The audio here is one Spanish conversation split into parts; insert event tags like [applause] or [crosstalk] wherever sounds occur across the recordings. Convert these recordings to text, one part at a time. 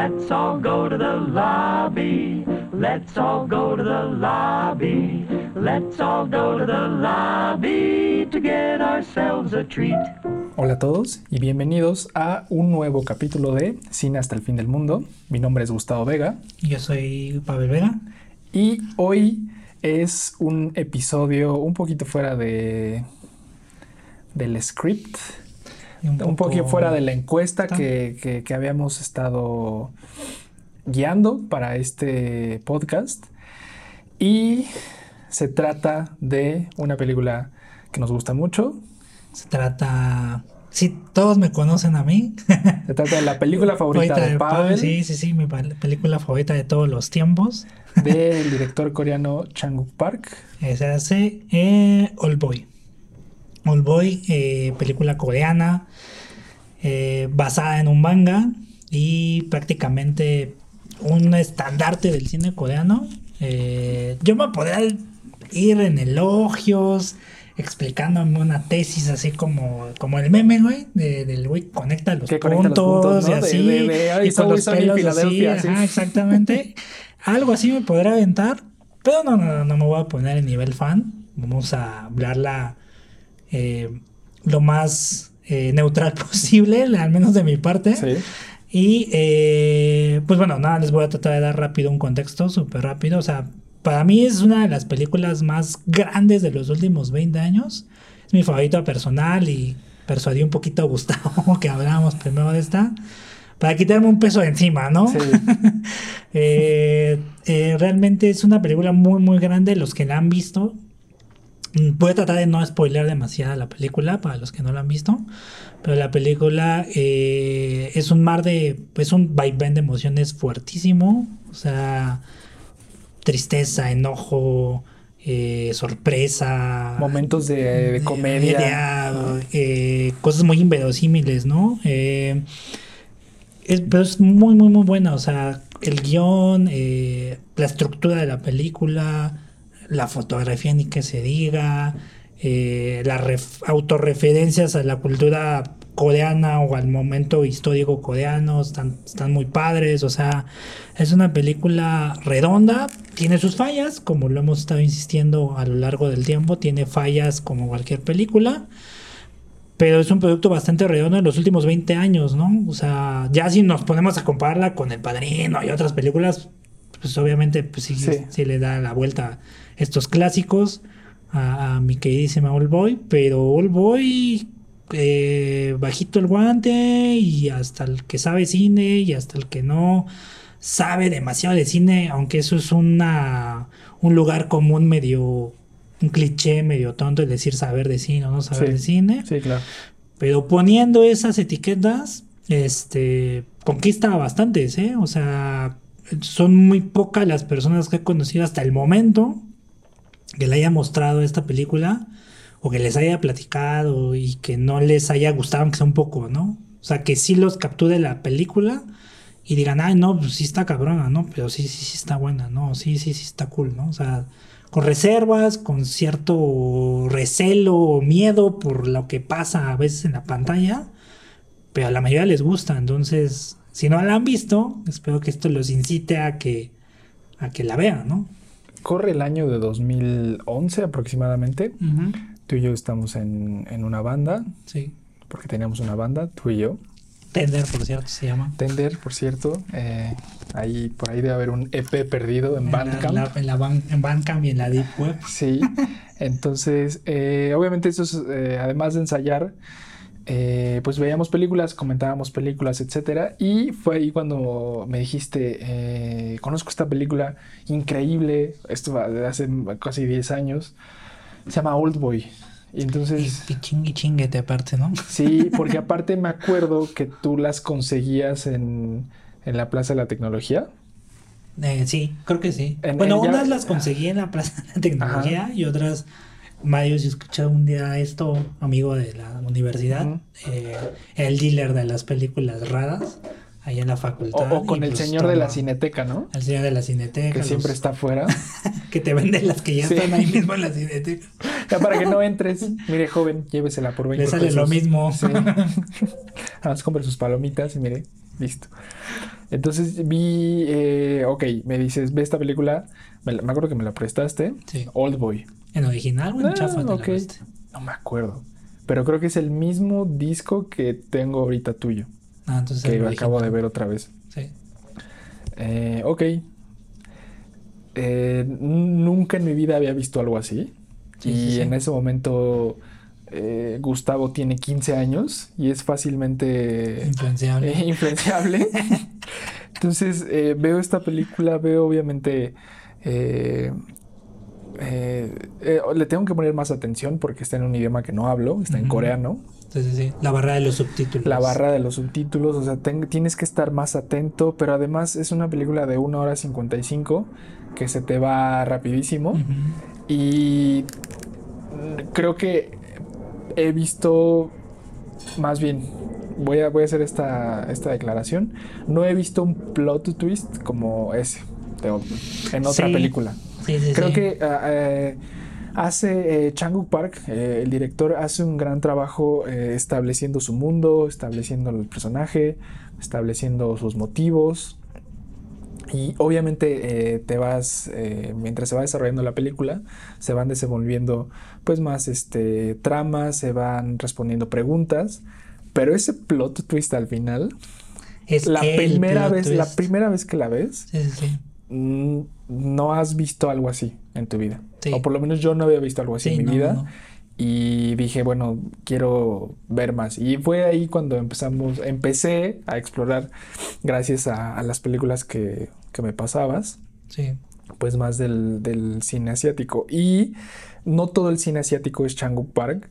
Let's all go to the lobby. Let's all go to the lobby. Let's all go to the lobby to get ourselves a treat. Hola a todos y bienvenidos a un nuevo capítulo de Cine hasta el fin del mundo. Mi nombre es Gustavo Vega. Yo soy Pavel Vega. Y hoy es un episodio un poquito fuera de del script. Un, poquito fuera de la encuesta que, que, que habíamos estado guiando para este podcast. Y se trata de una película que nos gusta mucho. Se trata. Sí, todos me conocen a mí. [laughs] Se trata de la película favorita de, Pavel. Sí, sí, sí, mi película favorita de todos los tiempos. Del director coreano Chang-wook Park. [laughs] Se hace eh, Old Boy. Old Boy, eh, película coreana, eh, basada en un manga y prácticamente un estandarte del cine coreano. Eh, yo me podría ir en elogios, explicándome una tesis así como, como el meme, güey, del güey conecta los puntos, y así, y con los pelos así, exactamente. [laughs] Algo así me podría aventar, pero no, no, no me voy a poner en nivel fan. Vamos a hablarla eh, lo más eh, neutral [laughs] posible, al menos de mi parte. Sí. Y eh, pues bueno, nada, les voy a tratar de dar rápido un contexto, súper rápido. O sea, para mí es una de las películas más grandes de los últimos 20 años. Es mi favorita personal y persuadí un poquito a Gustavo [laughs] que habláramos primero de esta. Para quitarme un peso de encima, ¿no? Sí. [laughs] Eh, realmente es una película muy, muy grande. Los que la han visto, voy a tratar de no spoiler demasiado la película para los que no la han visto. Pero la película eh, es un mar de. Es un vaivén de emociones fuertísimo. O sea, tristeza, enojo, eh, sorpresa. Momentos de, comedia. Eh, cosas muy inverosímiles, ¿no? es, pero es muy, muy, muy buena. O sea, el guion, la estructura de la película, la fotografía, ni que se diga eh, las autorreferencias a la cultura coreana o al momento histórico coreano están, están muy padres, o sea, es una película redonda, tiene sus fallas, como lo hemos estado insistiendo a lo largo del tiempo, tiene fallas como cualquier película, pero es un producto bastante redondo en los últimos 20 años, ¿no? O sea, ya si nos ponemos a compararla con El Padrino y otras películas, pues obviamente pues sí, sí. sí le da la vuelta estos clásicos a, mi queridísima All Boy, pero All Boy eh, bajito el guante y hasta el que sabe cine y hasta el que no sabe demasiado de cine, aunque eso es una un lugar común medio un cliché medio tonto el decir saber de cine o no saber de cine. Sí, claro. Pero poniendo esas etiquetas, este conquista bastantes, ¿eh? O sea, son muy pocas las personas que he conocido hasta el momento que le haya mostrado esta película o que les haya platicado y que no les haya gustado, aunque sea un poco, ¿no? O sea, que sí los capture la película y digan, ay, no, pues sí está cabrona, ¿no? Pero sí, sí, sí está buena, ¿no? Sí, sí, sí está cool, ¿no? O sea, con reservas, con cierto recelo o miedo por lo que pasa a veces en la pantalla, pero a la mayoría les gusta, entonces, si no la han visto, espero que esto los incite a que, a que la vean, ¿no? Corre el año de 2011 aproximadamente. Tú y yo estamos en, una banda. Sí. Porque teníamos una banda, tú y yo. Tender, por cierto, se llama. Tender, por cierto. Eh, ahí, por ahí debe haber un EP perdido en, Bandcamp. en, la en Bandcamp y en la Deep Web. Sí. [laughs] Entonces, eh, obviamente eso es, eh, además de ensayar, eh, pues veíamos películas, comentábamos películas, etcétera. Y fue ahí cuando me dijiste, eh, conozco esta película increíble, esto de hace casi 10 años, se llama Old Boy. Y entonces... Y, chingue chinguete aparte, ¿no? [laughs] Sí, porque aparte me acuerdo que tú las conseguías en, la Plaza de la Tecnología. Eh, sí, creo que sí. bueno, unas las conseguí en la Plaza de la Tecnología y otras Mario, si escucha un día esto, amigo de la universidad, eh, el dealer de las películas raras, ahí en la facultad. O, con el pues señor de la cineteca, ¿no? El señor de la cineteca. Que siempre está afuera. [laughs] que te venden las que ya están ahí mismo en la cineteca. Ya para que no [laughs] entres. Mire, joven, llévesela por 20 Le sale lo mismo. Sí. [laughs] Además, compre sus palomitas y mire. listo. Entonces vi, eh, ok, me dices, ve esta película, me, me acuerdo que me la prestaste, Sí. Old Boy. En original o en Ah, chafa te la ok. viste? No me acuerdo, pero creo que es el mismo disco que tengo ahorita tuyo, Ah, entonces que el acabo de ver otra vez. Sí. Eh, ok. Eh, nunca en mi vida había visto algo así. Sí, y sí, sí. en ese momento eh, Gustavo tiene 15 años y es fácilmente Influenciable. eh, [laughs] influenciable. [laughs] Entonces eh, veo esta película, veo obviamente... eh, le tengo que poner más atención porque está en un idioma que no hablo, está en coreano. Sí, sí, sí. La barra de los subtítulos. La barra de los subtítulos, o sea, ten- tienes que estar más atento, pero además es una película de 1 hora 55 que se te va rapidísimo y creo que he visto, más bien, voy a, voy a hacer esta, esta declaración, no he visto un plot twist como ese de en otra Sí. película. Sí, sí, Creo sí. que ah, eh, hace eh, Chang-wook Park, eh, el director, hace un gran trabajo eh, estableciendo su mundo, estableciendo el personaje, estableciendo sus motivos. Y obviamente eh, te vas, eh, mientras se va desarrollando la película, se van desenvolviendo pues más este, tramas, se van respondiendo preguntas. Pero ese plot twist al final, Es la primera vez, la primera vez que la ves, Sí, sí, sí. Mm, no has visto algo así en tu vida. Sí. O por lo menos yo no había visto algo así Sí, en mi no, vida. no. Y dije, bueno, quiero ver más. Y fue ahí cuando empezamos, empecé a explorar, gracias a, a las películas que, que me pasabas, Sí. pues más del, del cine asiático. Y no todo el cine asiático es Chang-wook Park,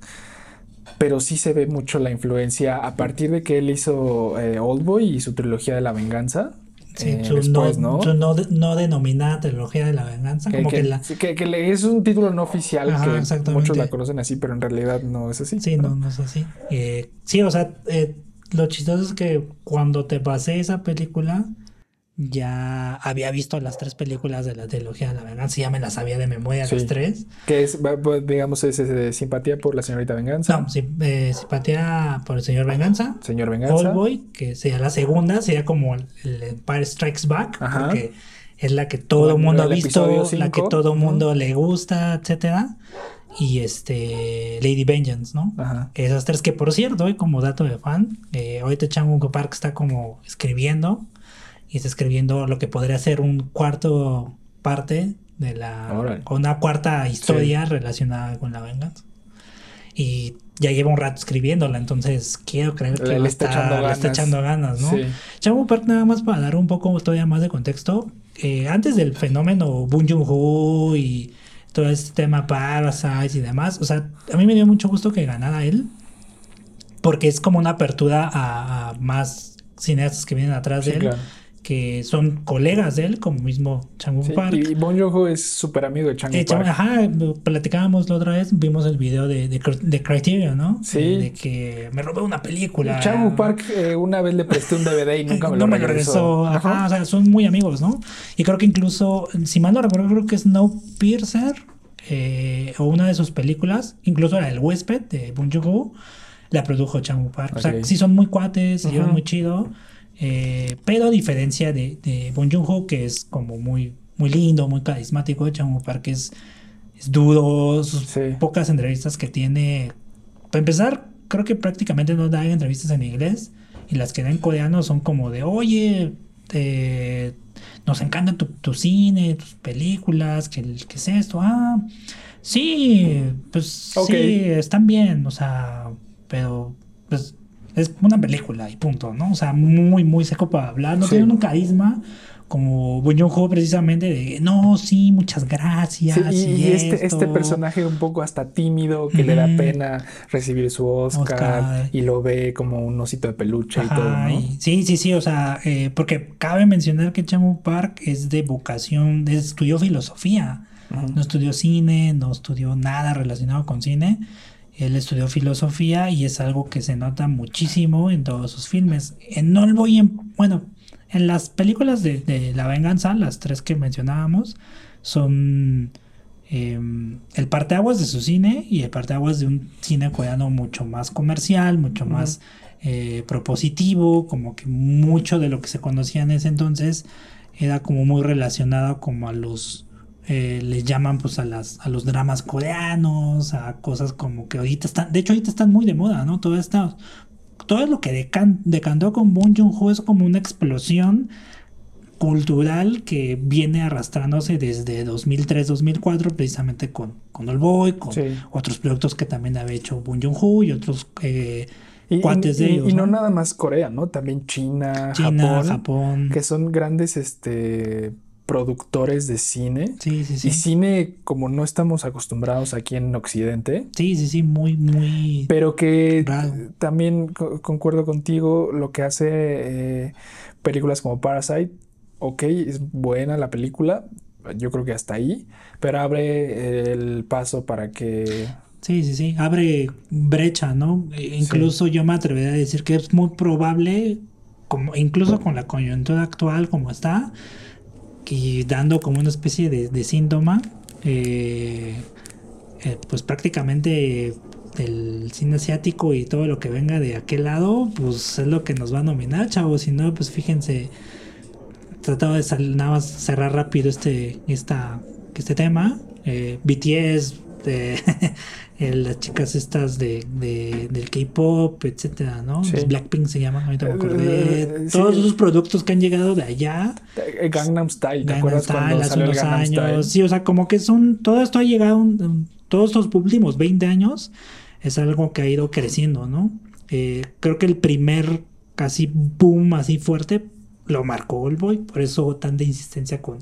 pero sí se ve mucho la influencia a partir de que él hizo eh, Oldboy y su trilogía de la venganza. Sí, eh, su, después, no, ¿no? su no, de- no denominada trilogía de la venganza. Que, como que, que- la. que- es un título no oficial Ajá, que muchos la conocen así, pero en realidad no es así. Sí, no, no es así. Eh, sí, o sea, eh, lo chistoso es que cuando te pasé esa película, ya había visto las tres películas de la trilogía de la venganza, ya me las sabía de memoria Sí. las tres. Que es, digamos, es, de simpatía por la señorita Venganza. No, eh, simpatía por el señor Venganza. Señor Venganza. Oldboy, que sería la segunda, sería como el, el Empire Strikes Back, Ajá. porque es la que todo el mundo ha visto, la que todo mundo le gusta, etcétera. Y este Lady Vengeance, ¿no? Ajá. Esas tres que por cierto, eh, como dato de fan, eh, ahorita Chang Park está como escribiendo y está escribiendo lo que podría ser un cuarto parte de la Órale. o una cuarta historia relacionada con la venganza. Y ya lleva un rato escribiéndola, entonces quiero creer que Le- está echando le está ganas. echando ganas, ¿no? Sí. Chang Park nada más para dar un poco todavía más de contexto, eh, antes del fenómeno Boon Joon-ho y todo este tema Parasite y demás, o sea, a mí me dio mucho gusto que ganara él, porque es como una apertura a, a más cineastas que vienen atrás Sí, de él, claro. Que son colegas de él, como mismo Chang Sí, Park. Y, Bon Joon-ho es súper amigo de Eh, Chang- Park. ajá, platicábamos la otra vez, vimos el video de, de, ¿no? Sí. De, de que me robé una película. Chang Park eh, una vez le presté un DVD y [laughs] nunca me lo no me lo regresó. regresó. Ajá, Ajá. o sea, son muy amigos, ¿no? Y creo que incluso, si mal no recuerdo, creo que Snowpiercer eh, o una de sus películas, incluso la del huésped de Bong Joon-ho, la produjo Chang Park. O sea, sí son muy cuates, se llevan muy chido. Eh, pero a diferencia de, de Bong Joon-ho, que es como muy, muy lindo, muy carismático, Chang Park es, es duro, sus Sí. pocas entrevistas que tiene. Para empezar, creo que prácticamente no da entrevistas en inglés y las que da en coreano son como de, oye, eh, nos encanta tu, tu cine, tus películas, ¿qué, qué es esto? Ah, sí, pues sí, están bien, o sea, pero pues es una película y punto, ¿no? O sea, muy, muy seco para hablar, no Sí. tiene un carisma como Joon-ho precisamente de, no, sí, muchas gracias. Sí, y, este, este esto". personaje un poco hasta tímido, que le da pena recibir su Oscar, Oscar. y lo ve como un osito de peluche y todo, ¿no? y- sí, sí, sí, o sea, eh, porque cabe mencionar que Chamu Park es de vocación, estudió filosofía, no estudió cine, no estudió nada relacionado con cine, él estudió filosofía y es algo que se nota muchísimo en todos sus filmes. En No voy en, bueno, en las películas de, de La Venganza, las tres que mencionábamos, son eh, el parteaguas de su cine y el parteaguas de un cine coreano mucho más comercial, mucho más eh, propositivo, como que mucho de lo que se conocía en ese entonces era como muy relacionado como a los eh, les llaman pues a las a los dramas coreanos a cosas como que ahorita están de hecho ahorita están muy de moda no todo esto todo lo que decan, decantó con Bong Joon-ho es como una explosión cultural que viene arrastrándose desde 2003-2004 precisamente con, con All Boy, con otros proyectos que también había hecho Bong Joon-ho y otros eh, cuates de ellos. Y ¿no? nada más Corea, ¿no? También China, Japón, que son grandes este productores de cine. Sí, sí, sí. Y cine como no estamos acostumbrados aquí en Occidente. Sí, sí, sí, muy, muy... Pero que también concuerdo contigo, lo que hace eh, películas como Parasite, ok, es buena la película, yo creo que hasta ahí, pero abre el paso para que... Sí, sí, sí, abre brecha, ¿no? E incluso yo me atrevería a decir que es muy probable, como, incluso con la coyuntura actual como está, y dando como una especie de, síntoma, eh, eh, pues prácticamente el cine asiático y todo lo que venga de aquel lado, pues es lo que nos va a nominar, chavos. Si no, pues fíjense, trataba de nada más cerrar rápido este, esta, este tema. Eh, BTS, [laughs] de, las chicas estas de, del K-pop, etcétera, ¿no? Blackpink se llaman, ahorita me acordé. Eh, Todos esos productos que han llegado de allá. Eh, Gangnam Style, ¿te Gangnam Style, hace unos años. Sí, o sea, como que son. Todo esto ha llegado. Todos estos últimos 20 años es algo que ha ido creciendo, ¿no? Eh, creo que el primer casi boom así fuerte lo marcó el Boy, por eso tanta insistencia con,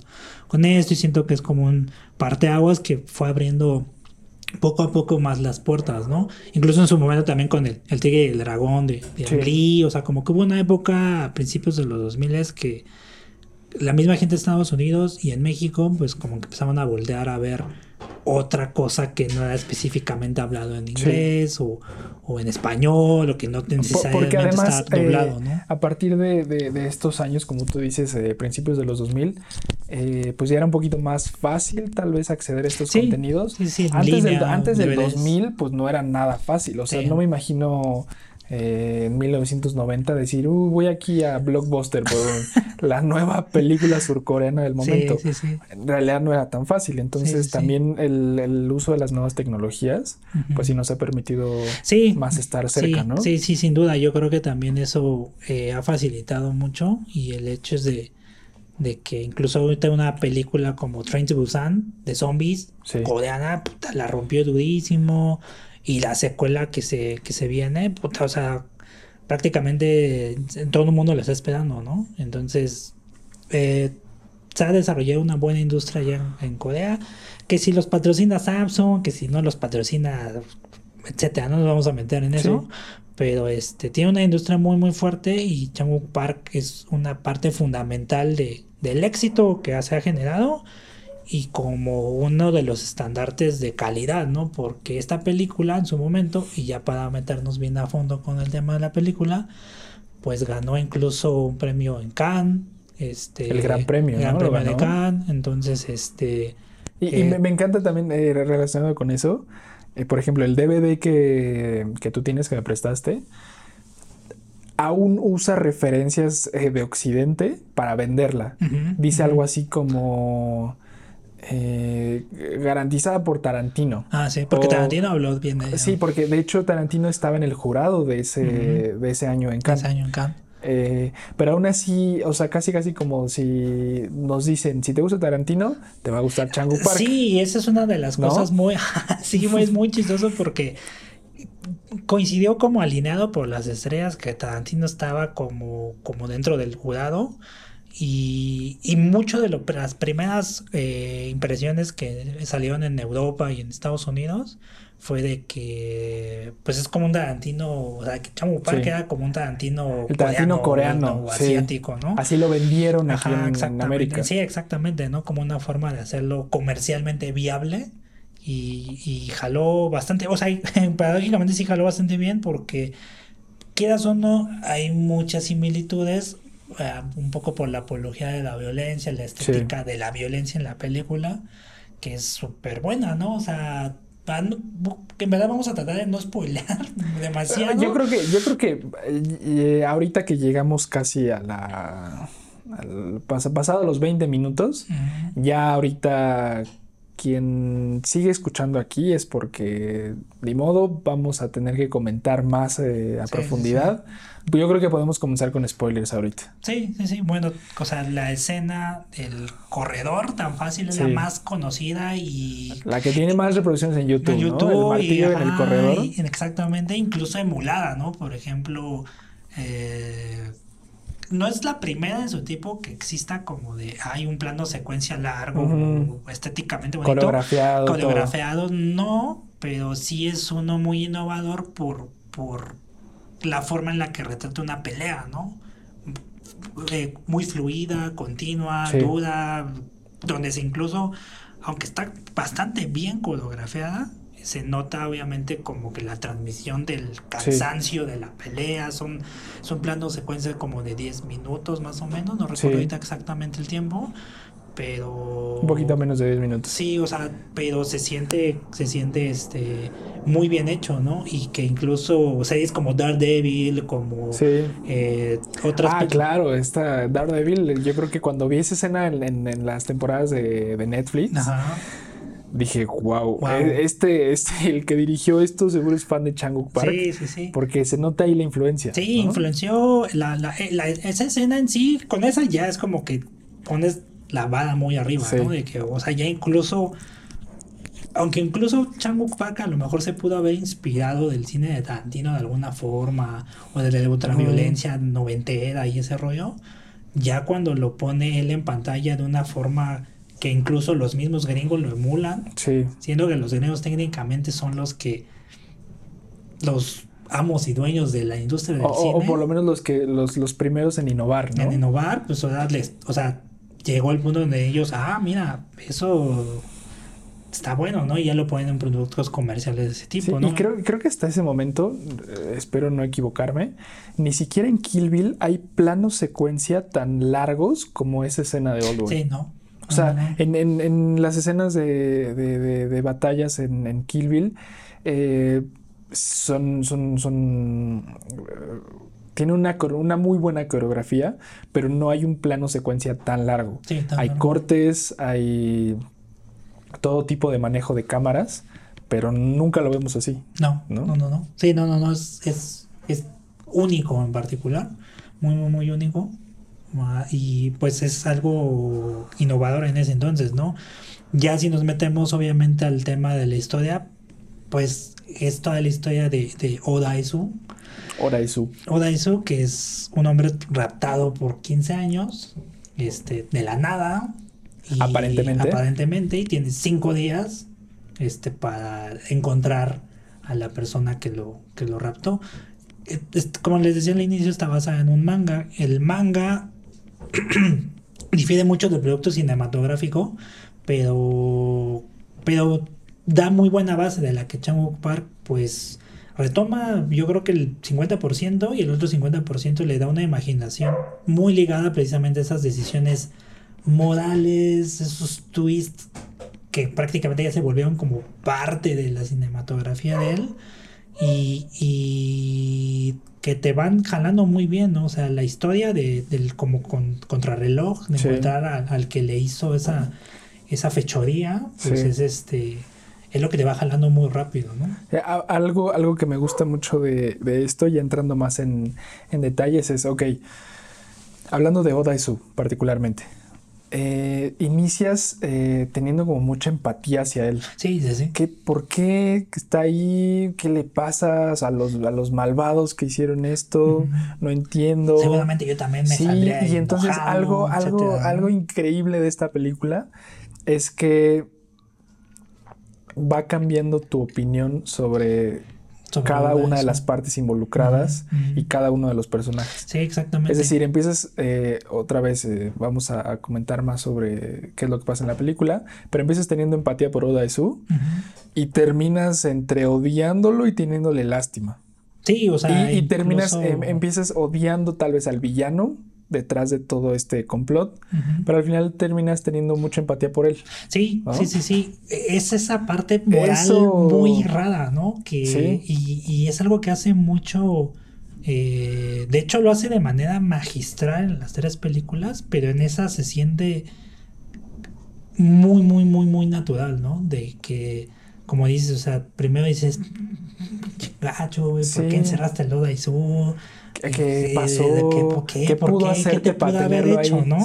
con esto y siento que es como un parteaguas que fue abriendo poco a poco más las puertas, ¿no? Incluso en su momento también con el, el Tigre y el Dragón de, de o sea, como que hubo una época a principios de los 2000 que la misma gente de Estados Unidos y en México, pues como que empezaban a voltear a ver otra cosa que no era específicamente hablado en inglés o, en español o que no necesariamente está doblado, eh, A partir de, estos años, como tú dices, eh, principios de los 2000, eh, pues ya era un poquito más fácil tal vez acceder a estos contenidos. antes, del, antes del 2000, pues no era nada fácil. O sea, no me imagino eh, en 1990 decir, uh, voy aquí a Blockbuster por [laughs] la nueva película surcoreana del momento. En realidad no era tan fácil. Entonces también el, uso de las nuevas tecnologías, pues sí nos ha permitido más estar cerca, ¿no? Sí, sí, sin duda. Yo creo que también eso eh, ha facilitado mucho y el hecho es de de que incluso ahorita una película como Train to Busan de zombies coreana puta, la rompió durísimo y la secuela que se, que se viene, puta, o sea, prácticamente todo el mundo la está esperando, ¿no? Entonces, eh, se ha desarrollado una buena industria allá en, Corea, que si los patrocina Samsung, que si no los patrocina, etcétera, no nos vamos a meter en eso, pero este tiene una industria muy muy fuerte y Changu Park es una parte fundamental de, del éxito que se ha generado y como uno de los estandartes de calidad, ¿no? Porque esta película en su momento, y ya para meternos bien a fondo con el tema de la película, pues ganó incluso un premio en Cannes. Este, el gran premio, el gran premio de Cannes. Entonces, este. Y, eh, me, encanta también eh, relacionado con eso. Eh, por ejemplo, el DVD que, que tú tienes que me prestaste aún usa referencias de Occidente para venderla. Dice algo así como eh, garantizada por Tarantino. Ah, sí, porque Tarantino habló bien de Sí, porque de hecho Tarantino estaba en el jurado de ese, de ese año en Cannes. Ese año en Cannes. Eh, pero aún así, o sea, casi casi como si nos dicen, si te gusta Tarantino, te va a gustar Changu Park. Sí, esa es una de las cosas muy, [laughs] sí, es muy chistoso porque coincidió como alineado por las estrellas que Tarantino estaba como, como dentro del jurado y, y mucho de lo, las primeras eh, impresiones que salieron en Europa y en Estados Unidos fue de que pues es como un Tarantino, o sea, que Chamu Park era como un Tarantino, El Tarantino coreano, o asiático, ¿no? Así lo vendieron aquí en, América. Sí, exactamente, ¿no? Como una forma de hacerlo comercialmente viable y, y jaló bastante, o sea, [laughs] paradójicamente sí jaló bastante bien porque quieras o no, hay muchas similitudes eh, un poco por la apología de la violencia, la estética de la violencia en la película, que es súper buena, ¿no? O sea, no- que en verdad vamos a tratar de no spoilear [laughs] demasiado. Yo creo que, yo creo que eh, eh, ahorita que llegamos casi a la. al pas- pasado los 20 minutos, ya ahorita quien sigue escuchando aquí es porque, de modo, vamos a tener que comentar más eh, a Sí, profundidad. Yo creo que podemos comenzar con spoilers ahorita. Sí, sí, sí. Bueno, o sea, la escena del corredor tan fácil es la más conocida y La que tiene más reproducciones en YouTube, en ¿no? YouTube El y, martillo en el corredor. y exactamente, incluso emulada, ¿no? Por ejemplo, eh, no es la primera de su tipo que exista como de hay un plano secuencia largo, estéticamente bonito, Coreografiado. todo. coreografiado, no, pero sí es uno muy innovador por, por la forma en la que retrata una pelea, ¿no? Eh, muy fluida, continua, Sí. dura, donde se incluso, aunque está bastante bien coreografiada, se nota obviamente como que la transmisión del cansancio de la pelea, son, son planos secuencias como de 10 minutos más o menos, no recuerdo Sí. ahorita exactamente el tiempo, pero... Un poquito menos de 10 minutos. Sí, o sea, pero se siente, se siente este muy bien hecho, ¿no? Y que incluso series como Daredevil, como Sí. eh, otras Ah, claro, esta Daredevil, yo creo que cuando vi esa escena en, en- en las temporadas de, de Netflix, Ajá. Dije, wow, Wow. este, este, [laughs] el que dirigió esto seguro es fan de Changuk Park, Sí, sí, sí. porque se nota ahí la influencia. Sí, ¿no? influenció la, la- eh, la- esa escena en sí, con esa ya es como que pones la vara muy arriba, Sí. ¿no? De que, o sea, ya incluso, aunque incluso Changuk Park a lo mejor se pudo haber inspirado del cine de Tarantino de alguna forma, o de la ultraviolencia noventera y ese rollo, ya cuando lo pone él en pantalla de una forma que incluso los mismos gringos lo emulan, Sí, siendo que los gringos técnicamente son los que los amos y dueños de la industria del o, cine o por lo menos los que los, los primeros en innovar, ¿no? en innovar, pues o sea, les- o sea, llegó el punto donde ellos, ah, mira, eso está bueno, ¿no? Y ya lo ponen en productos comerciales de ese Sí, tipo, ¿no? Y creo, creo que hasta ese momento, eh, espero no equivocarme, ni siquiera en Kill Bill hay planos secuencia tan largos como esa escena de Old Boy. Sí, ¿no? O sea, en, en- en las escenas de, de- de- de batallas en, en Kill Bill, eh, son, son, son, eh, tiene una, una muy buena coreografía, pero no hay un plano secuencia tan largo. Sí, tan hay largo. cortes, hay todo tipo de manejo de cámaras, pero nunca lo vemos así. No, ¿no? no, no, no. Sí, no, no, no, es, es, es único en particular, muy, muy, muy único. Ah, Y pues es algo innovador en ese entonces, ¿no? Ya si nos metemos obviamente al tema de la historia, pues es toda la historia de, de Oda Isu. Ora y su. Oda Isu, que es un hombre raptado por 15 años, este, de la nada. y- Aparentemente. Aparentemente, y tiene 5 días este, para encontrar a la persona que lo, que lo raptó. Eh, Como les decía al inicio, está basada en un manga. El manga [clears throat] difiere mucho del producto cinematográfico, pero, pero da muy buena base de la que Chang Park pues retoma. Yo creo que el 50% y el otro 50% le da una imaginación muy ligada precisamente a esas decisiones morales, esos twists que prácticamente ya se volvieron como parte de la cinematografía de él y, y que te van jalando muy bien, ¿no? O sea, la historia de, del como con, contrarreloj, de Sí. encontrar a- al que le hizo esa, esa fechoría, pues Sí. es este es lo que te va jalando muy rápido, ¿no? Eh, Algo, algo que me gusta mucho de, de esto, ya entrando más en, en detalles, es, ok, hablando de Oda Isu particularmente, eh, inicias eh, teniendo como mucha empatía hacia él. Sí, sí, sí. ¿Qué, ¿Por qué está ahí? ¿Qué le pasa a los, a los malvados que hicieron esto? No entiendo. Seguramente yo también me Sí, saldría y entonces algo, algo, algo increíble de esta película es que va cambiando tu opinión sobre Sobre cada una de las partes involucradas y cada uno de los personajes. Sí, exactamente. Es decir, empiezas eh, otra vez, eh, vamos a, a comentar más sobre qué es lo que pasa en la película, pero empiezas teniendo empatía por Oda Isu Ujú. y terminas entre odiándolo y teniéndole lástima. Sí, o sea, y, y terminas, incluso- em, empiezas odiando tal vez al villano detrás de todo este complot, pero al final terminas teniendo mucha empatía por él. Sí, sí, sí, sí. Es esa parte moral muy rara, ¿no? Que, y, es algo que hace mucho... Eh, de hecho, lo hace de manera magistral en las tres películas, pero en esa se siente muy, muy, muy, muy natural, ¿no? De que, como dices, o sea, primero dices, gacho, güey, ¿por qué encerraste el Loda y su ¿Qué, pasó? ¿Qué, pudo ¿Qué te pudo haber hecho, no?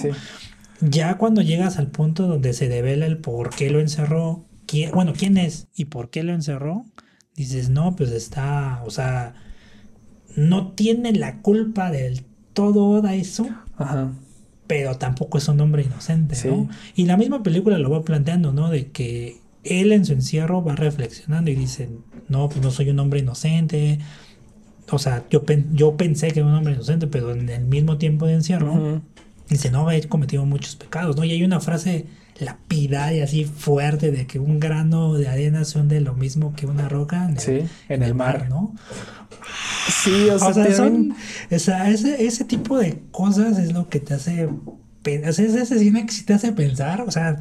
Ya cuando llegas al punto donde se devela el por qué lo encerró, quién, bueno, quién es y por qué lo encerró, dices, no, pues está, o sea, no tiene la culpa del todo eso, Ajá. pero tampoco es un hombre inocente, ¿no? Y la misma película lo va planteando, ¿no? De que él en su encierro va reflexionando y dice, no, pues no soy un hombre inocente, o sea, yo, yo pensé que era un hombre inocente, pero en el mismo tiempo de encierro, dice, no, he cometido muchos pecados, ¿no? Y hay una frase lapidaria así fuerte de que un grano de arena son de lo mismo que una roca en el, en el mar. ¿no? Sí, o sea, son, ese, ese tipo de cosas es lo que te hace es ese cine que sí te hace pensar, o sea,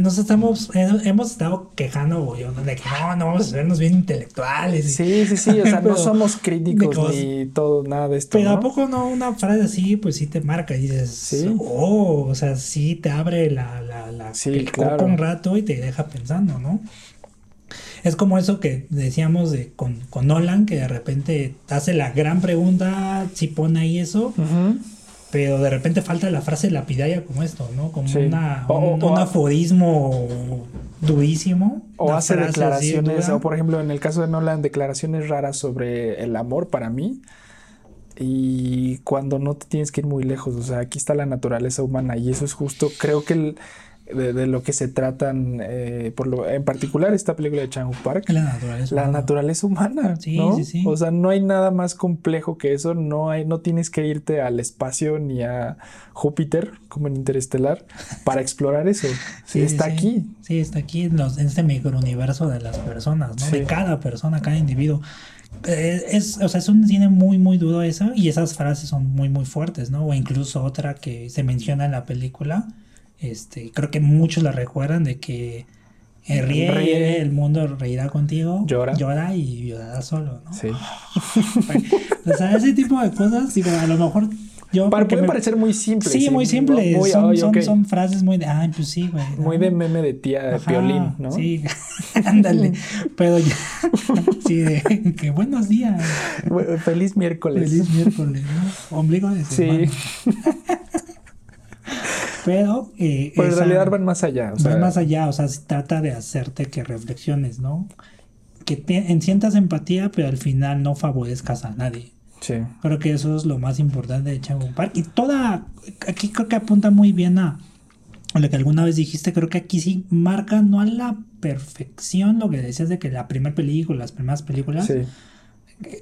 nos estamos, hemos estado quejando de que no, no vamos a vernos bien intelectuales. Sí, sí, sí, o sea, no [laughs] somos críticos ni todo, nada de esto. Pero ¿a poco no una frase así, pues sí te marca y dices, ¿Sí? oh, o sea, sí te abre la, la, la el coco un rato y te deja pensando, ¿no? Es como eso que decíamos de con, con Nolan, que de repente hace la gran pregunta, si pone ahí eso, pero de repente falta la frase lapidaria como esto, ¿no? Como una, un, aforismo durísimo. O hace declaraciones, o por ejemplo en el caso de Nolan, declaraciones raras sobre el amor para mí. Y cuando no te tienes que ir muy lejos, o sea, aquí está la naturaleza humana y eso es justo, creo que el, de, lo que se tratan, eh, por lo, en particular esta película de Chang Park. La naturaleza, la naturaleza humana. Sí, sí, sí. O sea, no hay nada más complejo que eso. No, hay, no tienes que irte al espacio ni a Júpiter, como en Interestelar, para [laughs] explorar eso. Sí, está aquí. Sí, está aquí en, este microuniverso de las personas, ¿no? De cada persona, cada individuo. Eh, es, o sea, es un cine muy, muy duro eso y esas frases son muy, muy fuertes, ¿no? O incluso otra que se menciona en la película, este, creo que muchos la recuerdan de que eh, ríe, el mundo reirá contigo, llora, llora y llorará solo, ¿no? Sí. [laughs] o sea, ese tipo de cosas, digo, a lo mejor yo Para, puede parecer muy simple. Sí, muy simple. son, son, frases muy de, ay, pues sí, güey. Muy de meme de tía de violín, ¿no? Sí, [laughs] ándale. [laughs] Pero ya, sí, de que buenos días. Feliz miércoles. Feliz miércoles, ¿no? Ombligo de semana. Sí. Pero. Eh, pues en realidad van más allá. van más allá, o sea, se trata de hacerte que reflexiones, ¿no? Que te, sientas empatía, pero al final no favorezcas a nadie. Sí. Creo que eso es lo más importante de Chango Park. Y toda. Aquí creo que apunta muy bien a, lo que alguna vez dijiste. Creo que aquí sí marca, no a la perfección, lo que decías de que la primera película, las primeras películas. Sí.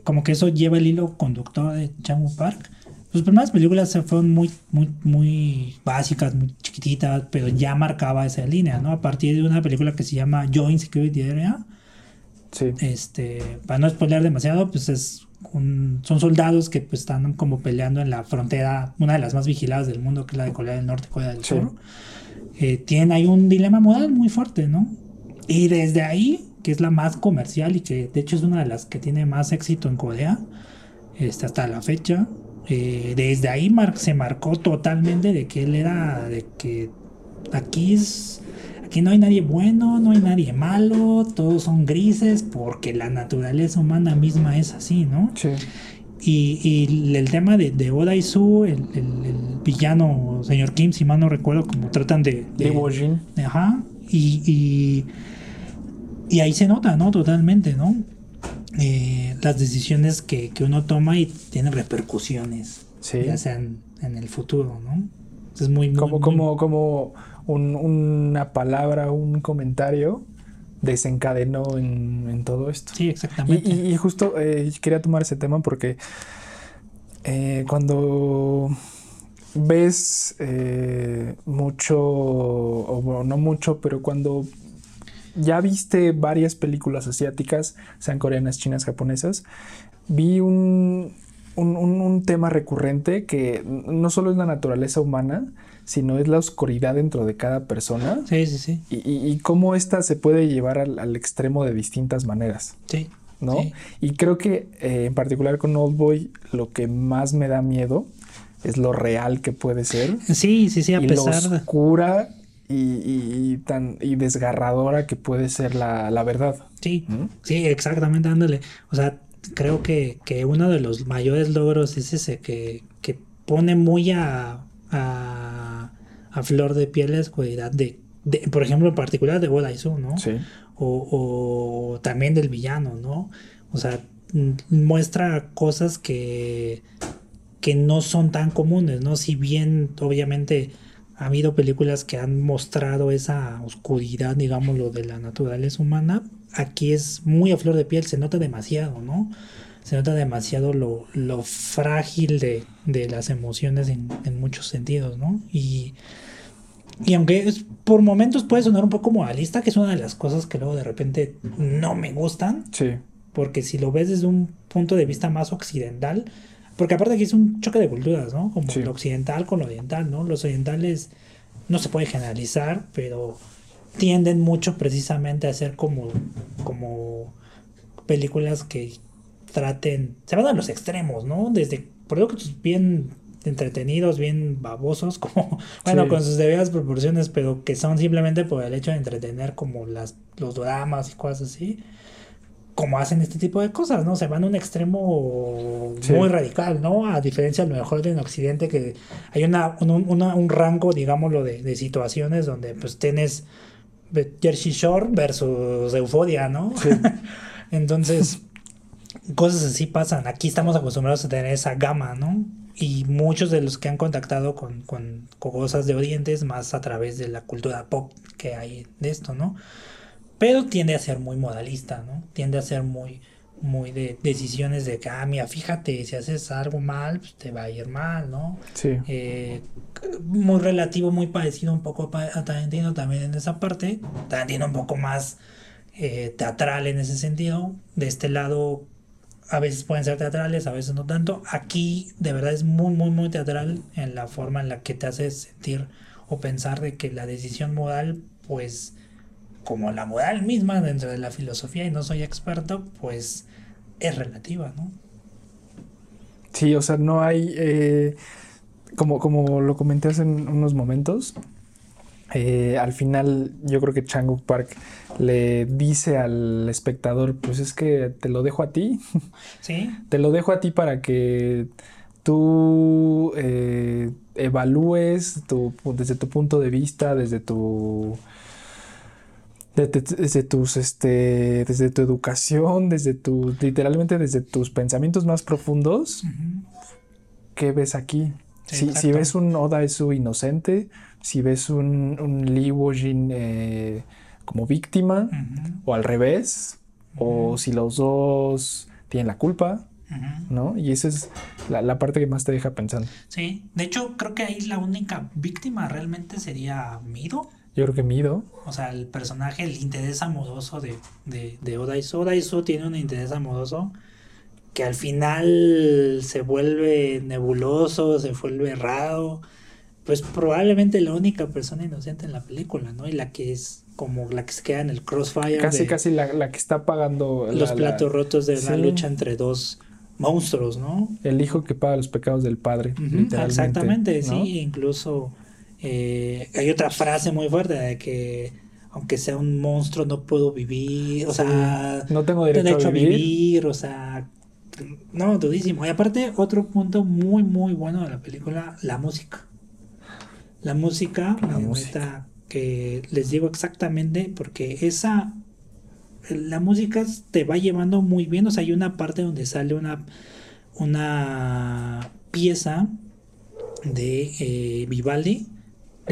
Como que eso lleva el hilo conductor de Chango Park sus primeras películas fueron muy, muy, muy básicas, muy chiquititas, pero ya marcaba esa línea, ¿no? A partir de una película que se llama Joint Security Area. Sí. Este, para no spoiler demasiado, pues es son soldados que pues, están como peleando en la frontera, una de las más vigiladas del mundo, que es la de Corea del Norte, Corea del Sur. Eh, tienen ahí un dilema moral muy fuerte, ¿no? Y desde ahí, que es la más comercial y que de hecho es una de las que tiene más éxito en Corea, este, hasta la fecha, eh, desde ahí se marcó totalmente de que él era, de que aquí es, aquí no hay nadie bueno, no hay nadie malo, todos son grises, porque la naturaleza humana misma es así, ¿no? Sí. Y, el tema de, de Oda y Su, el, villano, señor Kim, si mal no recuerdo, como tratan de... De, Ajá. Y, y, y ahí se nota, ¿no? Totalmente, ¿no? Eh, las decisiones que, uno toma y tienen repercusiones, ya sean en el futuro, ¿no? Es muy, como, como, como una palabra, un comentario desencadenó en, todo esto. Sí, exactamente. Y, justo eh, quería tomar ese tema porque eh, cuando ves mucho, o bueno, no mucho, pero cuando ya viste varias películas asiáticas, sean coreanas, chinas, japonesas. Vi un, un, un, un, tema recurrente que no solo es la naturaleza humana, sino es la oscuridad dentro de cada persona. Sí, sí, sí. Y, y, y cómo esta se puede llevar al, al, extremo de distintas maneras. Sí. ¿No? Sí. Y creo que eh, en particular con Old Boy lo que más me da miedo es lo real que puede ser. Sí, sí, sí, a y pesar lo oscura y, y, y, tan y desgarradora que puede ser la, la verdad. Sí, ¿Mm? sí, exactamente, ándale. O sea, creo que, que, uno de los mayores logros es ese que, que pone muy a, a, a, flor de piel la oscuridad de, de, por ejemplo, en particular de Bodaisu, ¿no? Sí. O, o, también del villano, ¿no? O sea, muestra cosas que, que no son tan comunes, ¿no? Si bien, obviamente, ha habido películas que han mostrado esa oscuridad, digámoslo, de la naturaleza humana, aquí es muy a flor de piel, se nota demasiado, ¿no? Se nota demasiado lo, lo frágil de, de, las emociones en, en, muchos sentidos, ¿no? Y, y aunque es, por momentos puede sonar un poco moralista, que es una de las cosas que luego de repente no me gustan. Sí. Porque si lo ves desde un punto de vista más occidental, porque aparte aquí es un choque de culturas, ¿no? Como sí. lo occidental con lo oriental, ¿no? Los orientales no se puede generalizar, pero tienden mucho precisamente a ser como, como películas que traten, se van a los extremos, ¿no? Desde productos bien entretenidos, bien babosos, [laughs] como, bueno, sí. con sus debidas proporciones, pero que son simplemente por el hecho de entretener como las, los dramas y cosas así, como hacen este tipo de cosas, ¿no? Se van a un extremo sí. muy radical, ¿no? A diferencia a lo mejor de en Occidente que hay una, un, una, un rango, digámoslo, de, de situaciones donde pues tienes Jersey Shore versus Euforia, ¿no? Sí. [laughs] Entonces, cosas así pasan. Aquí estamos acostumbrados a tener esa gama, ¿no? Y muchos de los que han contactado con, con, con cosas de Oriente es más a través de la cultura pop que hay de esto, ¿no? Pero tiende a ser muy modalista, ¿no? Tiende a ser muy, muy de decisiones de que, ah, mira, fíjate, si haces algo mal, pues te va a ir mal, ¿no? Sí. Eh, muy relativo, muy parecido un poco a Tarantino también en esa parte. Tarantino un poco más eh, teatral en ese sentido. De este lado, a veces pueden ser teatrales, a veces no tanto. Aquí, de verdad, es muy, muy, muy teatral en la forma en la que te hace sentir o pensar de que la decisión moral, pues como la moral misma dentro de la filosofía y no soy experto, pues es relativa, ¿no? Sí, o sea, no hay, eh, como, como lo comenté hace unos momentos, eh, al final yo creo que Changuk Park le dice al espectador, pues es que te lo dejo a ti. [laughs] Sí. te lo dejo a ti para que tú eh, evalúes tu, desde tu punto de vista, desde tu desde, tus este desde tu educación desde tu literalmente desde tus pensamientos más profundos uh -huh. qué ves aquí sí, si, si, ves un Oda Esu inocente si ves un, un Lee Wojin eh, como víctima uh -huh. o al revés uh -huh. o si los dos tienen la culpa ¿no? Y esa es la, la, parte que más te deja pensando. Sí, de hecho creo que ahí la única víctima realmente sería Mido. Yo creo que Mido. O sea, el personaje, el interés amoroso de, de, de tiene un interés amoroso que al final se vuelve nebuloso, se vuelve raro. Pues probablemente la única persona inocente en la película, ¿no? Y la que es como la que se queda en el crossfire. Casi, de, casi la, la, que está pagando. Los la, platos la... rotos de sí. una lucha entre dos monstruos, ¿no? El hijo que paga los pecados del padre. Uh -huh, exactamente, ¿no? sí, incluso eh, hay otra frase muy fuerte de que aunque sea un monstruo no puedo vivir, o sí, sea, no tengo derecho, derecho a, vivir. a, vivir. o sea, no, dudísimo. Y aparte, otro punto muy, muy bueno de la película, la música. La música, la música. que les digo exactamente, porque esa la música te va llevando muy bien. O sea, hay una parte donde sale una, una pieza de eh, Vivaldi.